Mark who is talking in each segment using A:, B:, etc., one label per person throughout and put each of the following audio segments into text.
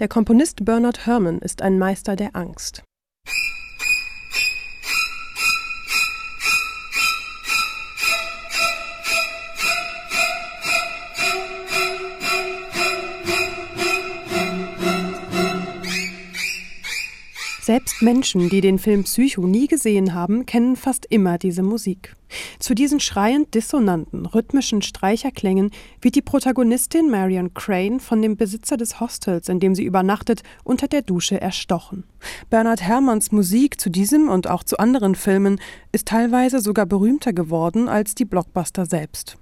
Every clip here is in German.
A: Der Komponist Bernard Herrmann ist ein Meister der Angst. Selbst Menschen, die den Film Psycho nie gesehen haben, kennen fast immer diese Musik. Zu diesen schreiend dissonanten, rhythmischen Streicherklängen wird die Protagonistin Marion Crane von dem Besitzer des Hostels, in dem sie übernachtet, unter der Dusche erstochen. Bernhard Herrmanns Musik zu diesem und auch zu anderen Filmen ist teilweise sogar berühmter geworden als die Blockbuster selbst.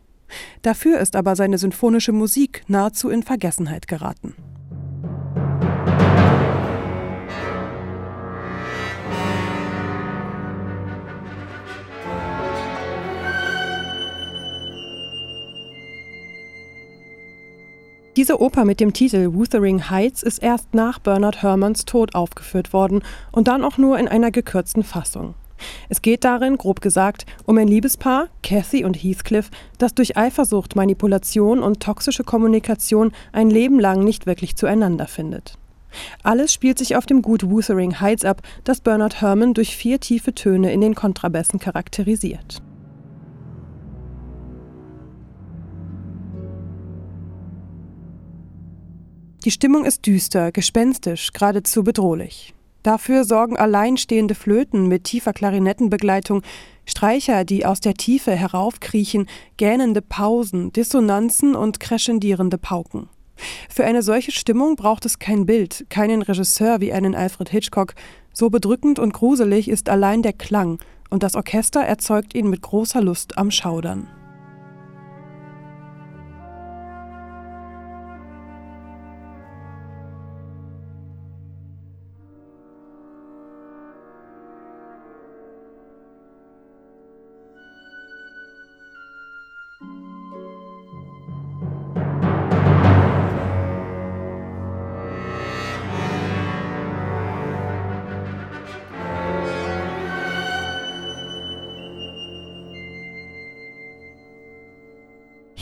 A: Dafür ist aber seine symphonische Musik nahezu in Vergessenheit geraten. Diese Oper mit dem Titel Wuthering Heights ist erst nach Bernard Herrmanns Tod aufgeführt worden und dann auch nur in einer gekürzten Fassung. Es geht darin, grob gesagt, um ein Liebespaar, Cathy und Heathcliff, das durch Eifersucht, Manipulation und toxische Kommunikation ein Leben lang nicht wirklich zueinander findet. Alles spielt sich auf dem Gut Wuthering Heights ab, das Bernard Herrmann durch vier tiefe Töne in den Kontrabässen charakterisiert. Die Stimmung ist düster, gespenstisch, geradezu bedrohlich. Dafür sorgen alleinstehende Flöten mit tiefer Klarinettenbegleitung, Streicher, die aus der Tiefe heraufkriechen, gähnende Pausen, Dissonanzen und crescendierende Pauken. Für eine solche Stimmung braucht es kein Bild, keinen Regisseur wie einen Alfred Hitchcock. So bedrückend und gruselig ist allein der Klang, und das Orchester erzeugt ihn mit großer Lust am Schaudern.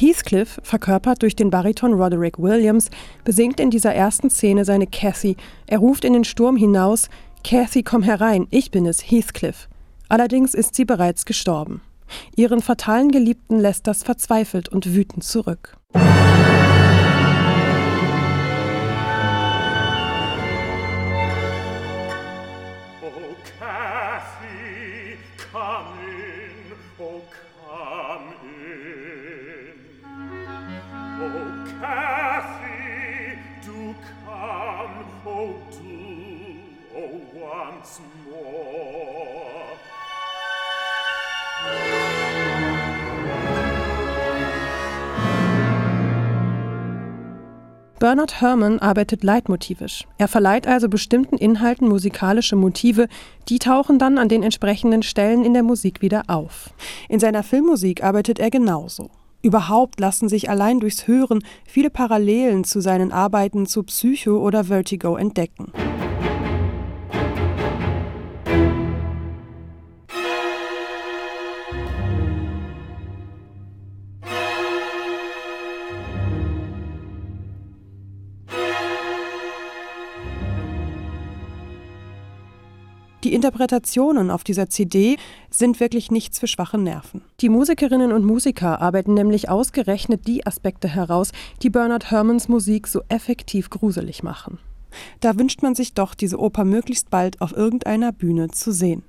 A: Heathcliff, verkörpert durch den Bariton Roderick Williams, besingt in dieser ersten Szene seine Cathy. Er ruft in den Sturm hinaus: Cathy, komm herein, ich bin es, Heathcliff. Allerdings ist sie bereits gestorben. Ihren fatalen Geliebten lässt das verzweifelt und wütend zurück. Bernard Herrmann arbeitet leitmotivisch. Er verleiht also bestimmten Inhalten musikalische Motive, die tauchen dann an den entsprechenden Stellen in der Musik wieder auf. In seiner Filmmusik arbeitet er genauso. Überhaupt lassen sich allein durchs Hören viele Parallelen zu seinen Arbeiten zu Psycho oder Vertigo entdecken. Die Interpretationen auf dieser CD sind wirklich nichts für schwache Nerven. Die Musikerinnen und Musiker arbeiten nämlich ausgerechnet die Aspekte heraus, die Bernard Herrmanns Musik so effektiv gruselig machen. Da wünscht man sich doch, diese Oper möglichst bald auf irgendeiner Bühne zu sehen.